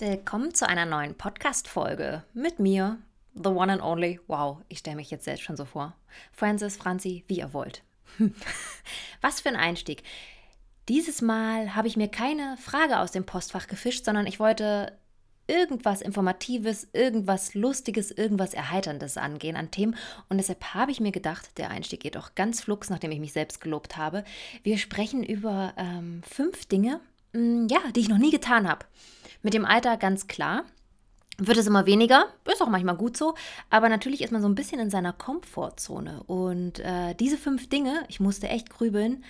Willkommen zu einer neuen Podcast-Folge mit mir, the one and only. Wow, ich stelle mich jetzt selbst schon so vor. Francis, Franzi, wie ihr wollt. Was für ein Einstieg. Dieses Mal habe ich mir keine Frage aus dem Postfach gefischt, sondern ich wollte irgendwas Informatives, irgendwas Lustiges, irgendwas Erheiterndes angehen an Themen. Und deshalb habe ich mir gedacht, der Einstieg geht auch ganz flugs, nachdem ich mich selbst gelobt habe. Wir sprechen über ähm, fünf Dinge, mh, mm, ja, die ich noch nie getan habe. Mit dem Alter ganz klar. Wird es immer weniger, ist auch manchmal gut so, aber natürlich ist man so ein bisschen in seiner Komfortzone. Und äh, diese fünf Dinge, ich musste echt grübeln,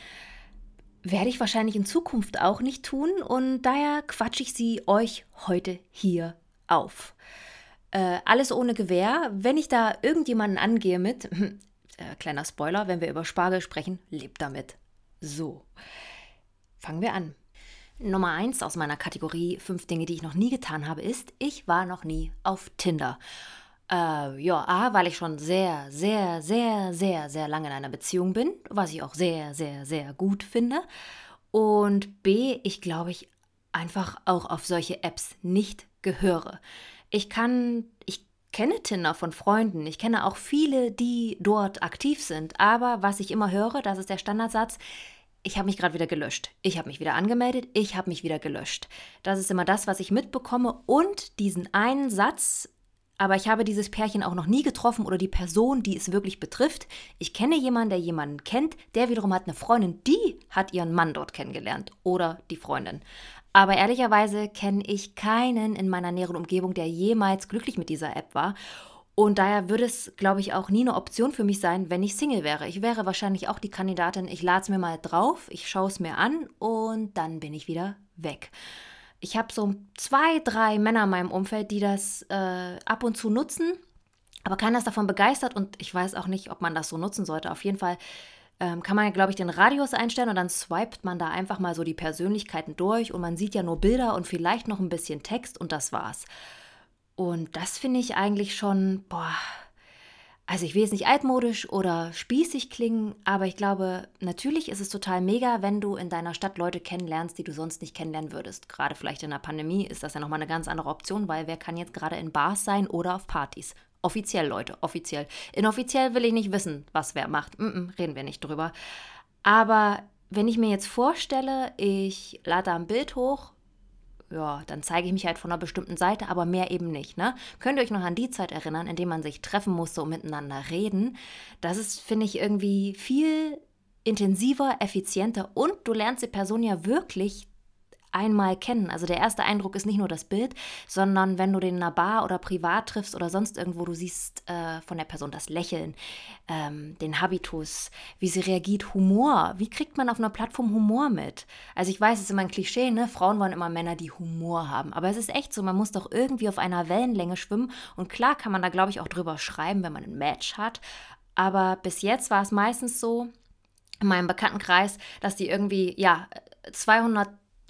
werde ich wahrscheinlich in Zukunft auch nicht tun und daher quatsche ich sie euch heute hier auf. Äh, alles ohne Gewehr. Wenn ich da irgendjemanden angehe mit, äh, kleiner Spoiler, wenn wir über Spargel sprechen, lebt damit. So, fangen wir an. Nummer eins aus meiner Kategorie fünf Dinge, die ich noch nie getan habe, ist, ich war noch nie auf Tinder. Äh, ja, A, weil ich schon sehr, sehr, sehr, sehr, sehr lange in einer Beziehung bin, was ich auch sehr, sehr, sehr gut finde. Und B, ich glaube, ich einfach auch auf solche Apps nicht gehöre. Ich kann, ich kenne Tinder von Freunden, ich kenne auch viele, die dort aktiv sind, aber was ich immer höre, das ist der Standardsatz, ich habe mich gerade wieder gelöscht. Ich habe mich wieder angemeldet, ich habe mich wieder gelöscht. Das ist immer das, was ich mitbekomme. Und diesen einen Satz, aber ich habe dieses Pärchen auch noch nie getroffen oder die Person, die es wirklich betrifft. Ich kenne jemanden, der jemanden kennt, der wiederum hat eine Freundin, die hat ihren Mann dort kennengelernt oder die Freundin. Aber ehrlicherweise kenne ich keinen in meiner näheren Umgebung, der jemals glücklich mit dieser App war. Und daher würde es, glaube ich, auch nie eine Option für mich sein, wenn ich Single wäre. Ich wäre wahrscheinlich auch die Kandidatin, ich lade es mir mal drauf, ich schaue es mir an und dann bin ich wieder weg. Ich habe so zwei, drei Männer in meinem Umfeld, die das äh, ab und zu nutzen, aber keiner ist davon begeistert und ich weiß auch nicht, ob man das so nutzen sollte. Auf jeden Fall ähm, kann man, glaube ich, den Radius einstellen und dann swipet man da einfach mal so die Persönlichkeiten durch und man sieht ja nur Bilder und vielleicht noch ein bisschen Text und das war's. Und das finde ich eigentlich schon, boah, also ich will jetzt nicht altmodisch oder spießig klingen, aber ich glaube, natürlich ist es total mega, wenn du in deiner Stadt Leute kennenlernst, die du sonst nicht kennenlernen würdest. Gerade vielleicht in der Pandemie ist das ja nochmal eine ganz andere Option, weil wer kann jetzt gerade in Bars sein oder auf Partys? Offiziell, Leute, offiziell. Inoffiziell will ich nicht wissen, was wer macht. Mm -mm, reden wir nicht drüber. Aber wenn ich mir jetzt vorstelle, ich lade ein Bild hoch, ja, dann zeige ich mich halt von einer bestimmten Seite, aber mehr eben nicht. Ne? Könnt ihr euch noch an die Zeit erinnern, in der man sich treffen musste und miteinander reden? Das ist, finde ich, irgendwie viel intensiver, effizienter und du lernst die Person ja wirklich einmal kennen. Also der erste Eindruck ist nicht nur das Bild, sondern wenn du den in einer Bar oder privat triffst oder sonst irgendwo, du siehst äh, von der Person das Lächeln, ähm, den Habitus, wie sie reagiert, Humor. Wie kriegt man auf einer Plattform Humor mit? Also ich weiß, es ist immer ein Klischee, ne? Frauen wollen immer Männer, die Humor haben. Aber es ist echt so, man muss doch irgendwie auf einer Wellenlänge schwimmen. Und klar kann man da, glaube ich, auch drüber schreiben, wenn man ein Match hat. Aber bis jetzt war es meistens so, in meinem Bekanntenkreis, dass die irgendwie, ja, 200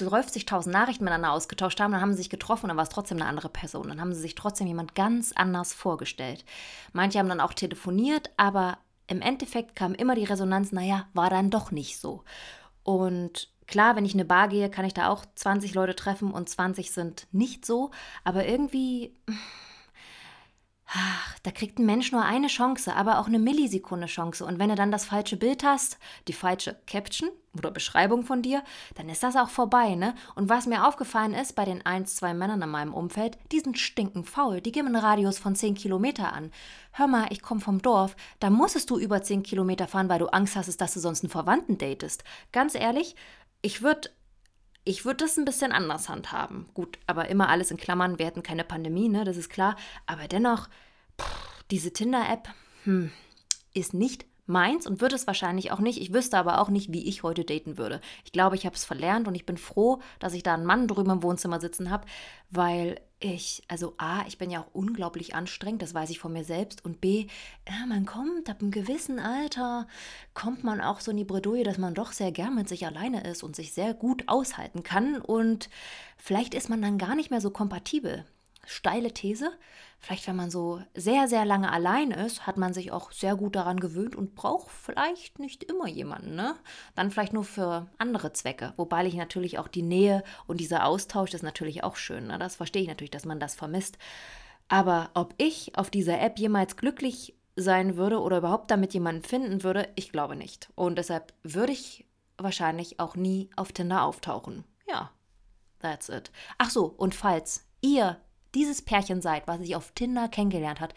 30.000 Nachrichten miteinander ausgetauscht haben, dann haben sie sich getroffen und dann war es trotzdem eine andere Person. Dann haben sie sich trotzdem jemand ganz anders vorgestellt. Manche haben dann auch telefoniert, aber im Endeffekt kam immer die Resonanz, naja, war dann doch nicht so. Und klar, wenn ich in eine Bar gehe, kann ich da auch 20 Leute treffen und 20 sind nicht so, aber irgendwie Ach, da kriegt ein Mensch nur eine Chance, aber auch eine Millisekunde Chance. Und wenn du dann das falsche Bild hast, die falsche Caption oder Beschreibung von dir, dann ist das auch vorbei, ne? Und was mir aufgefallen ist bei den ein, zwei Männern in meinem Umfeld, die sind stinken faul. Die geben einen Radius von 10 Kilometer an. Hör mal, ich komme vom Dorf, da musstest du über 10 Kilometer fahren, weil du Angst hast, dass du sonst einen Verwandten datest. Ganz ehrlich, ich würde ich würde das ein bisschen anders handhaben. Gut, aber immer alles in Klammern, wir hätten keine Pandemie, ne, das ist klar. Aber dennoch, pff, diese Tinder-App hm, ist nicht meins und würde es wahrscheinlich auch nicht. Ich wüsste aber auch nicht, wie ich heute daten würde. Ich glaube, ich habe es verlernt und ich bin froh, dass ich da einen Mann drüben im Wohnzimmer sitzen habe, weil ich, also A, ich bin ja auch unglaublich anstrengend, das weiß ich von mir selbst. Und B, ja, man kommt ab einem gewissen Alter, kommt man auch so in die Bredouille, dass man doch sehr gern mit sich alleine ist und sich sehr gut aushalten kann. Und vielleicht ist man dann gar nicht mehr so kompatibel. Steile These. Vielleicht, wenn man so sehr, sehr lange allein ist, hat man sich auch sehr gut daran gewöhnt und braucht vielleicht nicht immer jemanden, ne? Dann vielleicht nur für andere Zwecke. Wobei ich natürlich auch die Nähe und dieser Austausch ist natürlich auch schön. Ne? Das verstehe ich natürlich, dass man das vermisst. Aber ob ich auf dieser App jemals glücklich sein würde oder überhaupt damit jemanden finden würde, ich glaube nicht. Und deshalb würde ich wahrscheinlich auch nie auf Tinder auftauchen. Ja, that's it. Ach so, und falls ihr dieses Pärchen seid, was sich auf Tinder kennengelernt hat,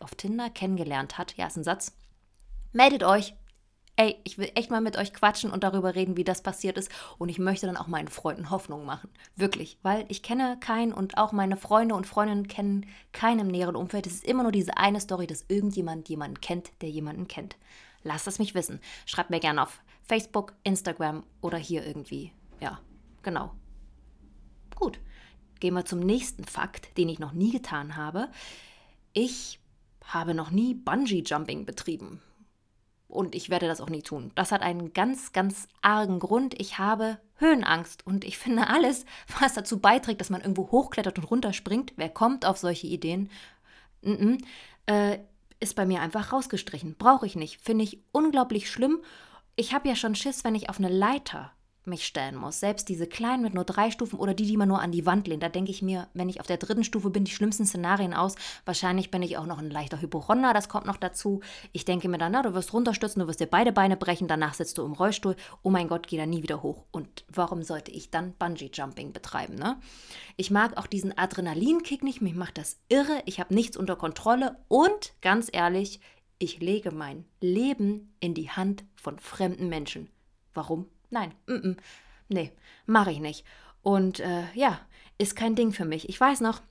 auf Tinder kennengelernt hat, ja, ist ein Satz, meldet euch. Ey, ich will echt mal mit euch quatschen und darüber reden, wie das passiert ist. Und ich möchte dann auch meinen Freunden Hoffnung machen. Wirklich. Weil ich kenne keinen und auch meine Freunde und Freundinnen kennen keinen im näheren Umfeld. Es ist immer nur diese eine Story, dass irgendjemand jemanden kennt, der jemanden kennt. Lasst es mich wissen. Schreibt mir gerne auf Facebook, Instagram oder hier irgendwie. Ja, genau. Gut. Gehen wir zum nächsten Fakt, den ich noch nie getan habe. Ich habe noch nie Bungee-Jumping betrieben. Und ich werde das auch nie tun. Das hat einen ganz, ganz argen Grund. Ich habe Höhenangst und ich finde alles, was dazu beiträgt, dass man irgendwo hochklettert und runterspringt, wer kommt auf solche Ideen, mm -mm, äh, ist bei mir einfach rausgestrichen. Brauche ich nicht. Finde ich unglaublich schlimm. Ich habe ja schon Schiss, wenn ich auf eine Leiter mich stellen muss. Selbst diese kleinen mit nur drei Stufen oder die, die man nur an die Wand lehnt. Da denke ich mir, wenn ich auf der dritten Stufe bin, die schlimmsten Szenarien aus. Wahrscheinlich bin ich auch noch ein leichter Hypochonder, das kommt noch dazu. Ich denke mir dann, na, du wirst runterstürzen, du wirst dir beide Beine brechen, danach sitzt du im Rollstuhl. Oh mein Gott, geh da nie wieder hoch. Und warum sollte ich dann Bungee-Jumping betreiben, ne? Ich mag auch diesen Adrenalinkick nicht, mich macht das irre, ich habe nichts unter Kontrolle und ganz ehrlich, ich lege mein Leben in die Hand von fremden Menschen. Warum? Nein, mm -mm. nee, mache ich nicht. Und äh, ja, ist kein Ding für mich. Ich weiß noch,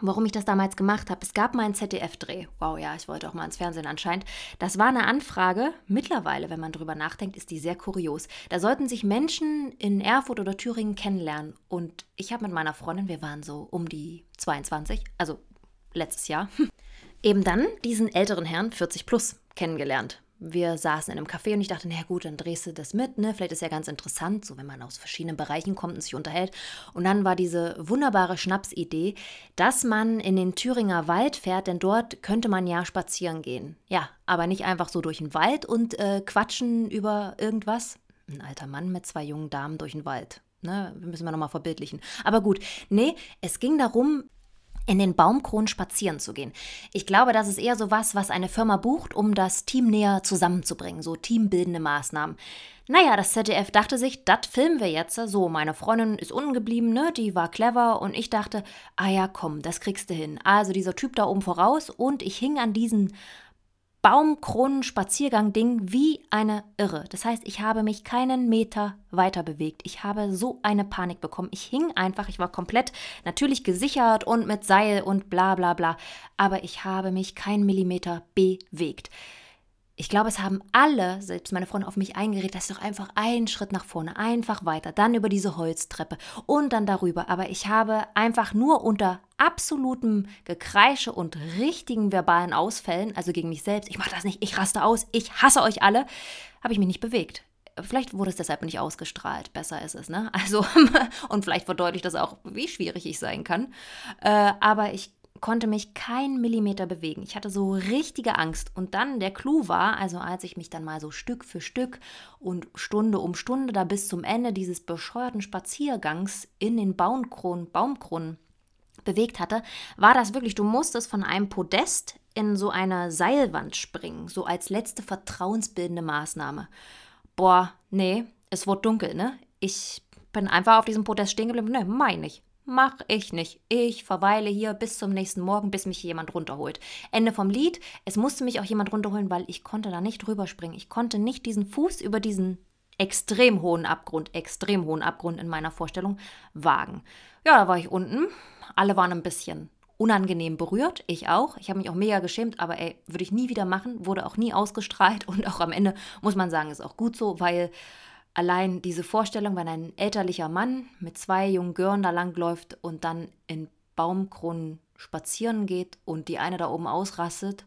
warum ich das damals gemacht habe. Es gab mal einen ZDF-Dreh. Wow, ja, ich wollte auch mal ins Fernsehen anscheinend. Das war eine Anfrage. Mittlerweile, wenn man drüber nachdenkt, ist die sehr kurios. Da sollten sich Menschen in Erfurt oder Thüringen kennenlernen. Und ich habe mit meiner Freundin, wir waren so um die 22, also letztes Jahr, eben dann diesen älteren Herrn, 40 plus, kennengelernt wir saßen in einem Café und ich dachte, na gut, dann drehst du das mit, ne? Vielleicht ist ja ganz interessant, so wenn man aus verschiedenen Bereichen kommt und sich unterhält. Und dann war diese wunderbare Schnapsidee, dass man in den Thüringer Wald fährt, denn dort könnte man ja spazieren gehen. Ja, aber nicht einfach so durch den Wald und äh, quatschen über irgendwas. Ein alter Mann mit zwei jungen Damen durch den Wald. Ne, müssen wir nochmal verbildlichen. Aber gut, nee, es ging darum, in den Baumkronen spazieren zu gehen. Ich glaube, das ist eher so was, was eine Firma bucht, um das Team näher zusammenzubringen, so teambildende Maßnahmen. Naja, das ZDF dachte sich, das filmen wir jetzt. So, meine Freundin ist unten geblieben, ne? Die war clever und ich dachte, ah ja, komm, das kriegst du hin. Also dieser Typ da oben voraus und ich hing an diesen Baumkronen-Spaziergang-Ding wie eine Irre. Das heißt, ich habe mich keinen Meter weiter bewegt. Ich habe so eine Panik bekommen. Ich hing einfach, ich war komplett natürlich gesichert und mit Seil und bla bla bla. Aber ich habe mich keinen Millimeter bewegt. Ich glaube, es haben alle, selbst meine Freunde, auf mich eingeredet, dass doch einfach einen Schritt nach vorne, einfach weiter, dann über diese Holztreppe und dann darüber. Aber ich habe einfach nur unter absolutem Gekreische und richtigen verbalen Ausfällen, also gegen mich selbst, ich mache das nicht, ich raste aus, ich hasse euch alle, habe ich mich nicht bewegt. Vielleicht wurde es deshalb nicht ausgestrahlt. Besser ist es, ne? Also, und vielleicht verdeutlicht das auch, wie schwierig ich sein kann. Äh, aber ich konnte mich kein Millimeter bewegen. Ich hatte so richtige Angst. Und dann der Clou war, also als ich mich dann mal so Stück für Stück und Stunde um Stunde da bis zum Ende dieses bescheuerten Spaziergangs in den Baumkronen, Baumkronen bewegt hatte, war das wirklich, du musstest von einem Podest in so eine Seilwand springen, so als letzte vertrauensbildende Maßnahme. Boah, nee, es wurde dunkel, ne? Ich bin einfach auf diesem Podest stehen geblieben. Ne, meine ich. Mach ich nicht. Ich verweile hier bis zum nächsten Morgen, bis mich jemand runterholt. Ende vom Lied. Es musste mich auch jemand runterholen, weil ich konnte da nicht drüber springen. Ich konnte nicht diesen Fuß über diesen extrem hohen Abgrund, extrem hohen Abgrund in meiner Vorstellung wagen. Ja, da war ich unten. Alle waren ein bisschen unangenehm berührt, ich auch. Ich habe mich auch mega geschämt, aber ey, würde ich nie wieder machen, wurde auch nie ausgestrahlt und auch am Ende muss man sagen, ist auch gut so, weil Allein diese Vorstellung, wenn ein elterlicher Mann mit zwei jungen Gören da langläuft und dann in Baumkronen spazieren geht und die eine da oben ausrastet,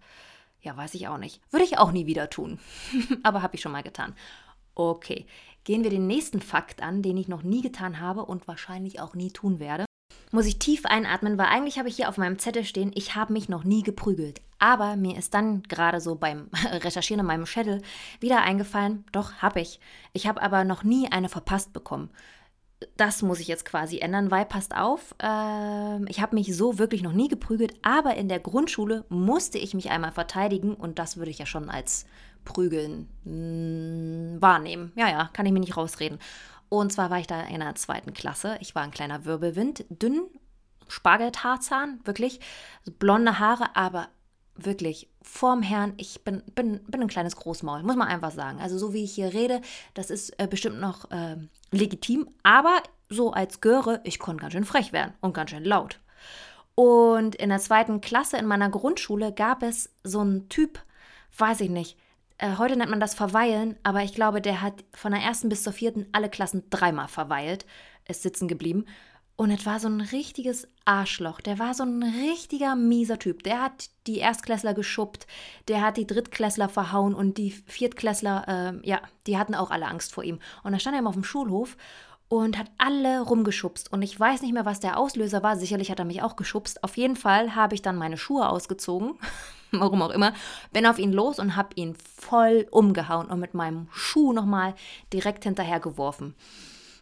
ja, weiß ich auch nicht. Würde ich auch nie wieder tun. Aber habe ich schon mal getan. Okay, gehen wir den nächsten Fakt an, den ich noch nie getan habe und wahrscheinlich auch nie tun werde. Muss ich tief einatmen, weil eigentlich habe ich hier auf meinem Zettel stehen, ich habe mich noch nie geprügelt. Aber mir ist dann gerade so beim Recherchieren in meinem Schädel wieder eingefallen, doch habe ich. Ich habe aber noch nie eine verpasst bekommen. Das muss ich jetzt quasi ändern, weil passt auf, äh, ich habe mich so wirklich noch nie geprügelt, aber in der Grundschule musste ich mich einmal verteidigen und das würde ich ja schon als Prügeln mh, hm, wahrnehmen. Ja, ja, kann ich mir nicht rausreden. Und zwar war ich da in der zweiten Klasse. Ich war ein kleiner Wirbelwind, dünn, Spargeltarzan, wirklich. Blonde Haare, aber wirklich vorm Herrn, ich bin, bin, bin ein kleines Großmaul, muss man einfach sagen. Also so wie ich hier rede, das ist äh, bestimmt noch äh, legitim, aber so als Göre, ich konnte ganz schön frech werden und ganz schön laut. Und in der zweiten Klasse in meiner Grundschule gab es so einen Typ, weiß ich nicht, äh, heute nennt man das Verweilen, aber ich glaube, der hat von der ersten bis zur vierten alle Klassen dreimal verweilt, ist sitzen geblieben. Und es war so ein richtiges Arschloch. Der war so ein richtiger mieser Typ. Der hat die Erstklässler geschubbt, der hat die Drittklässler verhauen und die Viertklässler, äh, ja, die hatten auch alle Angst vor ihm. Und da stand er immer auf dem Schulhof und hat alle rumgeschubst. Und ich weiß nicht mehr, was der Auslöser war. Sicherlich hat er mich auch geschubst. Auf jeden Fall habe ich dann meine Schuhe ausgezogen, warum auch immer, bin auf ihn los und habe ihn voll umgehauen und mit meinem Schuh nochmal direkt hinterher geworfen.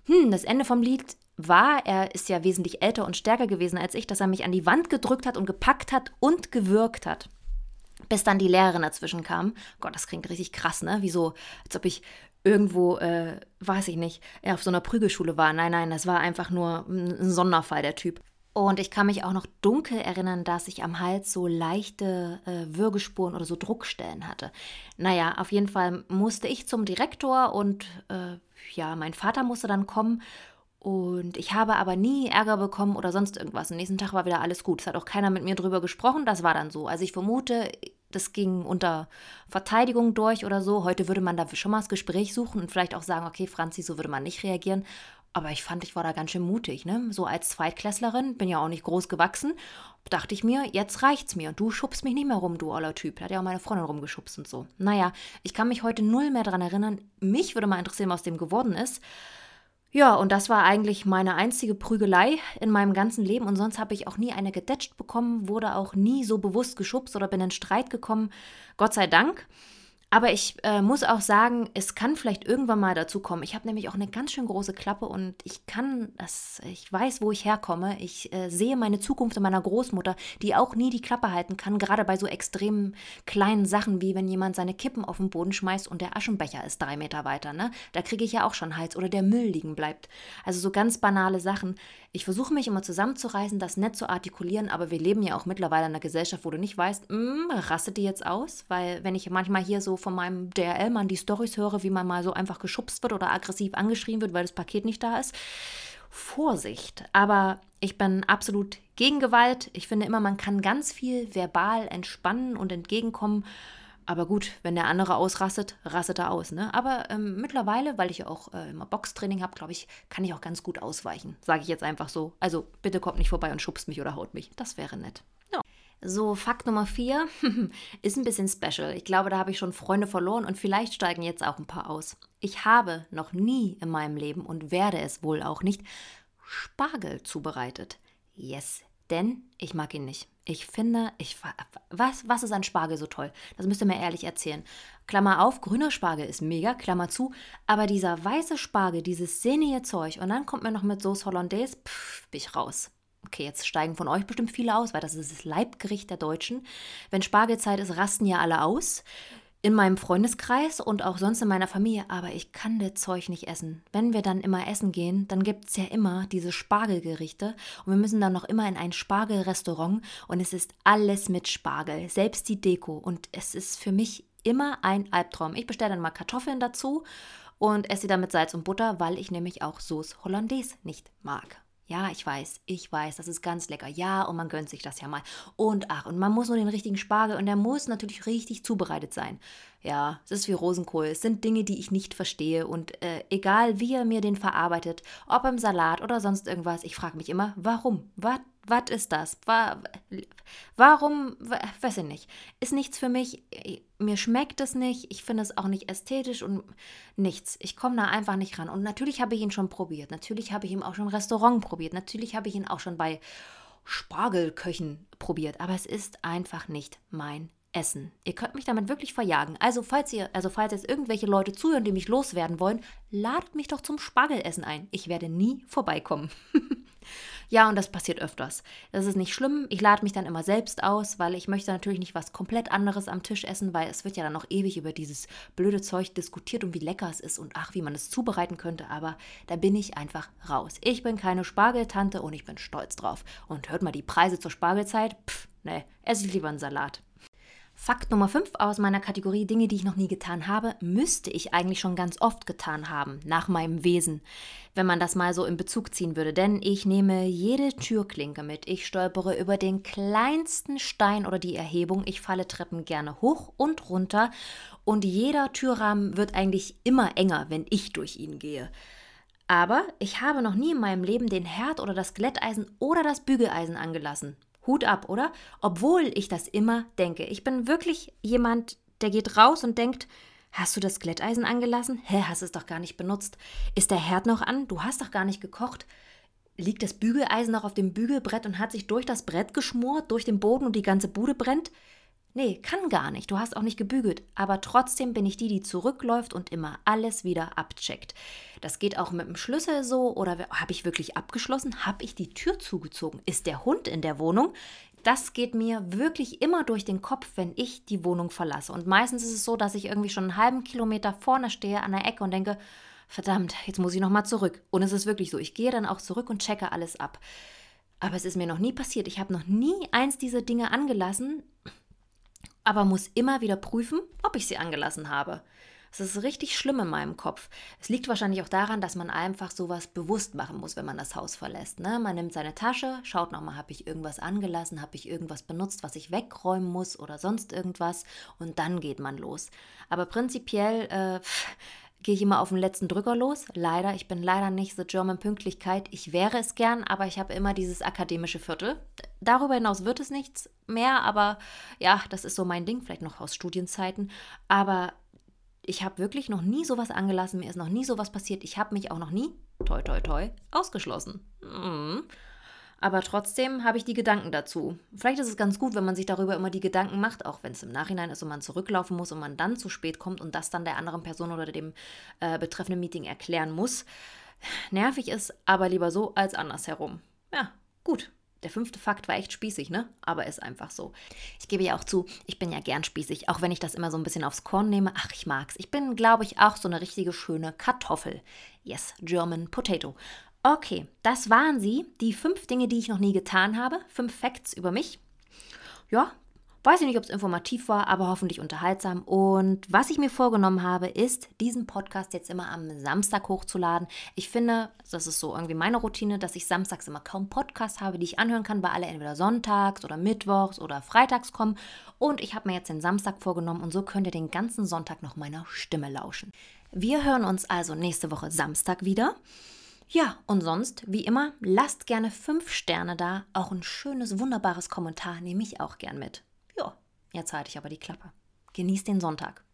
Hm, das Ende vom Lied war, er ist ja wesentlich älter und stärker gewesen als ich, dass er mich an die Wand gedrückt hat und gepackt hat und gewürgt hat. Bis dann die Lehrerin dazwischen kam. Gott, das klingt richtig krass, ne? Wie so, als ob ich irgendwo, äh, weiß ich nicht, er auf so einer Prügelschule war. Nein, nein, das war einfach nur ein Sonderfall, der Typ. Und ich kann mich auch noch dunkel erinnern, dass ich am Hals so leichte äh, Würgespuren oder so Druckstellen hatte. Naja, auf jeden Fall musste ich zum Direktor und äh, ja, mein Vater musste dann kommen und ich habe aber nie Ärger bekommen oder sonst irgendwas. Am nächsten Tag war wieder alles gut. Es hat auch keiner mit mir drüber gesprochen. Das war dann so. Also ich vermute, das ging unter Verteidigung durch oder so. Heute würde man da schon mal das Gespräch suchen und vielleicht auch sagen, okay, Franzi, so würde man nicht reagieren. Aber ich fand, ich war da ganz schön mutig, ne? So als Zweitklässlerin, bin ja auch nicht groß gewachsen, dachte ich mir, jetzt reicht's mir. Du schubst mich nicht mehr rum, du oller Typ. Da hat ja auch meine Freundin rumgeschubst und so. Naja, ich kann mich heute null mehr daran erinnern. Mich würde mal interessieren, was dem geworden ist. Ja, und das war eigentlich meine einzige Prügelei in meinem ganzen Leben. Und sonst habe ich auch nie eine gedetscht bekommen, wurde auch nie so bewusst geschubst oder bin in Streit gekommen. Gott sei Dank. Aber ich äh, muss auch sagen, es kann vielleicht irgendwann mal dazu kommen. Ich habe nämlich auch eine ganz schön große Klappe und ich kann das, ich weiß, wo ich herkomme. Ich äh, sehe meine Zukunft in meiner Großmutter, die auch nie die Klappe halten kann, gerade bei so extremen kleinen Sachen, wie wenn jemand seine Kippen auf den Boden schmeißt und der Aschenbecher ist drei Meter weiter. Ne? Da kriege ich ja auch schon Hals oder der Müll liegen bleibt. Also so ganz banale Sachen. Ich versuche mich immer zusammenzureißen, das nett zu artikulieren, aber wir leben ja auch mittlerweile in einer Gesellschaft, wo du nicht weißt, mm, rastet die jetzt aus? Weil wenn ich manchmal hier so von meinem DRL-Mann die Storys höre, wie man mal so einfach geschubst wird oder aggressiv angeschrien wird, weil das Paket nicht da ist. Vorsicht. Aber ich bin absolut gegen Gewalt. Ich finde immer, man kann ganz viel verbal entspannen und entgegenkommen. Aber gut, wenn der andere ausrastet, rastet er aus. Ne? Aber ähm, mittlerweile, weil ich ja auch äh, immer Boxtraining habe, glaube ich, kann ich auch ganz gut ausweichen. Sage ich jetzt einfach so. Also bitte kommt nicht vorbei und schubst mich oder haut mich. Das wäre nett. So, Fakt Nummer vier ist ein bisschen special. Ich glaube, da habe ich schon Freunde verloren und vielleicht steigen jetzt auch ein paar aus. Ich habe noch nie in meinem Leben und werde es wohl auch nicht Spargel zubereitet. Yes, denn ich mag ihn nicht. Ich finde, ich was was ist an Spargel so toll? Das müsst ihr mir ehrlich erzählen. Klammer auf, grüner Spargel ist mega, Klammer zu, aber dieser weiße Spargel, dieses sehnige Zeug und dann kommt mir noch mit Sauce Hollandaise, pff, bin ich raus. Okay, jetzt steigen von euch bestimmt viele aus, weil das ist das Leibgericht der Deutschen. Wenn Spargelzeit ist, rasten ja alle aus. In meinem Freundeskreis und auch sonst in meiner Familie, aber ich kann das Zeug nicht essen. Wenn wir dann immer essen gehen, dann gibt es ja immer diese Spargelgerichte und wir müssen dann noch immer in ein Spargelrestaurant und es ist alles mit Spargel, selbst die Deko und es ist für mich immer ein Albtraum. Ich bestelle dann mal Kartoffeln dazu und esse sie dann mit Salz und Butter, weil ich nämlich auch Sauce Hollandaise nicht mag. Ja, ich weiß, ich weiß, das ist ganz lecker. Ja, und man gönnt sich das ja mal. Und ach, und man muss nur den richtigen Spargel und der muss natürlich richtig zubereitet sein. Ja, es ist wie Rosenkohl. Es sind Dinge, die ich nicht verstehe. Und äh, egal, wie er mir den verarbeitet, ob im Salat oder sonst irgendwas, ich frage mich immer, warum? Was, Was ist das? Warum? Weiß ich nicht. Ist nichts für mich. Mir schmeckt es nicht. Ich finde es auch nicht ästhetisch und nichts. Ich komme da einfach nicht ran. Und natürlich habe ich ihn schon probiert. Natürlich habe ich ihn auch schon im Restaurant probiert. Natürlich habe ich ihn auch schon bei Spargelköchen probiert. Aber es ist einfach nicht mein Essen. Ihr könnt mich damit wirklich verjagen. Also falls ihr, also falls jetzt irgendwelche Leute zuhören, die mich loswerden wollen, ladet mich doch zum Spargelessen ein. Ich werde nie vorbeikommen. Ja, und das passiert öfters. Das ist nicht schlimm. Ich lade mich dann immer selbst aus, weil ich möchte natürlich nicht was komplett anderes am Tisch essen, weil es wird ja dann noch ewig über dieses blöde Zeug diskutiert und wie lecker es ist und ach, wie man es zubereiten könnte. Aber da bin ich einfach raus. Ich bin keine Spargeltante und ich bin stolz drauf. Und hört mal die Preise zur Spargelzeit. Pff, ne, esse ich lieber einen Salat. Fakt Nummer 5 aus meiner Kategorie Dinge, die ich noch nie getan habe, müsste ich eigentlich schon ganz oft getan haben, nach meinem Wesen, wenn man das mal so in Bezug ziehen würde. Denn ich nehme jede Türklinke mit, ich stolpere über den kleinsten Stein oder die Erhebung, ich falle Treppen gerne hoch und runter und jeder Türrahmen wird eigentlich immer enger, wenn ich durch ihn gehe. Aber ich habe noch nie in meinem Leben den Herd oder das Glätteisen oder das Bügeleisen angelassen. Hut ab, oder? Obwohl ich das immer denke. Ich bin wirklich jemand, der geht raus und denkt, Hast du das Glätteisen angelassen? Hä, hast es doch gar nicht benutzt. Ist der Herd noch an? Du hast doch gar nicht gekocht. Liegt das Bügeleisen noch auf dem Bügelbrett und hat sich durch das Brett geschmort, durch den Boden und die ganze Bude brennt? Nee, kann gar nicht. Du hast auch nicht gebügelt. Aber trotzdem bin ich die, die zurückläuft und immer alles wieder abcheckt. Das geht auch mit dem Schlüssel so. Oder habe ich wirklich abgeschlossen? Habe ich die Tür zugezogen? Ist der Hund in der Wohnung? Das geht mir wirklich immer durch den Kopf, wenn ich die Wohnung verlasse. Und meistens ist es so, dass ich irgendwie schon einen halben Kilometer vorne stehe an der Ecke und denke, verdammt, jetzt muss ich nochmal zurück. Und es ist wirklich so. Ich gehe dann auch zurück und checke alles ab. Aber es ist mir noch nie passiert. Ich habe noch nie eins dieser Dinge angelassen aber muss immer wieder prüfen, ob ich sie angelassen habe. Es ist richtig schlimm in meinem Kopf. Es liegt wahrscheinlich auch daran, dass man einfach sowas bewusst machen muss, wenn man das Haus verlässt. Ne? Man nimmt seine Tasche, schaut nochmal, habe ich irgendwas angelassen, habe ich irgendwas benutzt, was ich wegräumen muss oder sonst irgendwas und dann geht man los. Aber prinzipiell äh, gehe ich immer auf den letzten Drücker los. Leider, ich bin leider nicht so German Pünktlichkeit. Ich wäre es gern, aber ich habe immer dieses akademische Viertel. Darüber hinaus wird es nichts mehr, aber ja, das ist so mein Ding, vielleicht noch aus Studienzeiten. Aber ich habe wirklich noch nie sowas angelassen, mir ist noch nie sowas passiert. Ich habe mich auch noch nie, toi toi toi, ausgeschlossen. Mhm. Aber trotzdem habe ich die Gedanken dazu. Vielleicht ist es ganz gut, wenn man sich darüber immer die Gedanken macht, auch wenn es im Nachhinein ist und man zurücklaufen muss und man dann zu spät kommt und das dann der anderen Person oder dem äh, betreffenden Meeting erklären muss. Nervig ist aber lieber so als andersherum. Ja, gut. Der fünfte Fakt war echt spießig, ne? Aber ist einfach so. Ich gebe ja auch zu, ich bin ja gern spießig, auch wenn ich das immer so ein bisschen aufs Korn nehme. Ach, ich mag's. Ich bin, glaube ich, auch so eine richtige schöne Kartoffel. Yes, German Potato. Okay, das waren sie, die fünf Dinge, die ich noch nie getan habe. Fünf Facts über mich. Ja, weiß ich nicht, ob es informativ war, aber hoffentlich unterhaltsam. Und was ich mir vorgenommen habe, ist, diesen Podcast jetzt immer am Samstag hochzuladen. Ich finde, das ist so irgendwie meine Routine, dass ich samstags immer kaum Podcasts habe, die ich anhören kann, weil alle entweder sonntags oder mittwochs oder freitags kommen. Und ich habe mir jetzt den Samstag vorgenommen und so könnt ihr den ganzen Sonntag noch meiner Stimme lauschen. Wir hören uns also nächste Woche Samstag wieder. Ja, und sonst, wie immer, lasst gerne fünf Sterne da. Auch ein schönes, wunderbares Kommentar nehme ich auch gern mit. Ja, jetzt halte ich aber die Klappe. Genießt den Sonntag.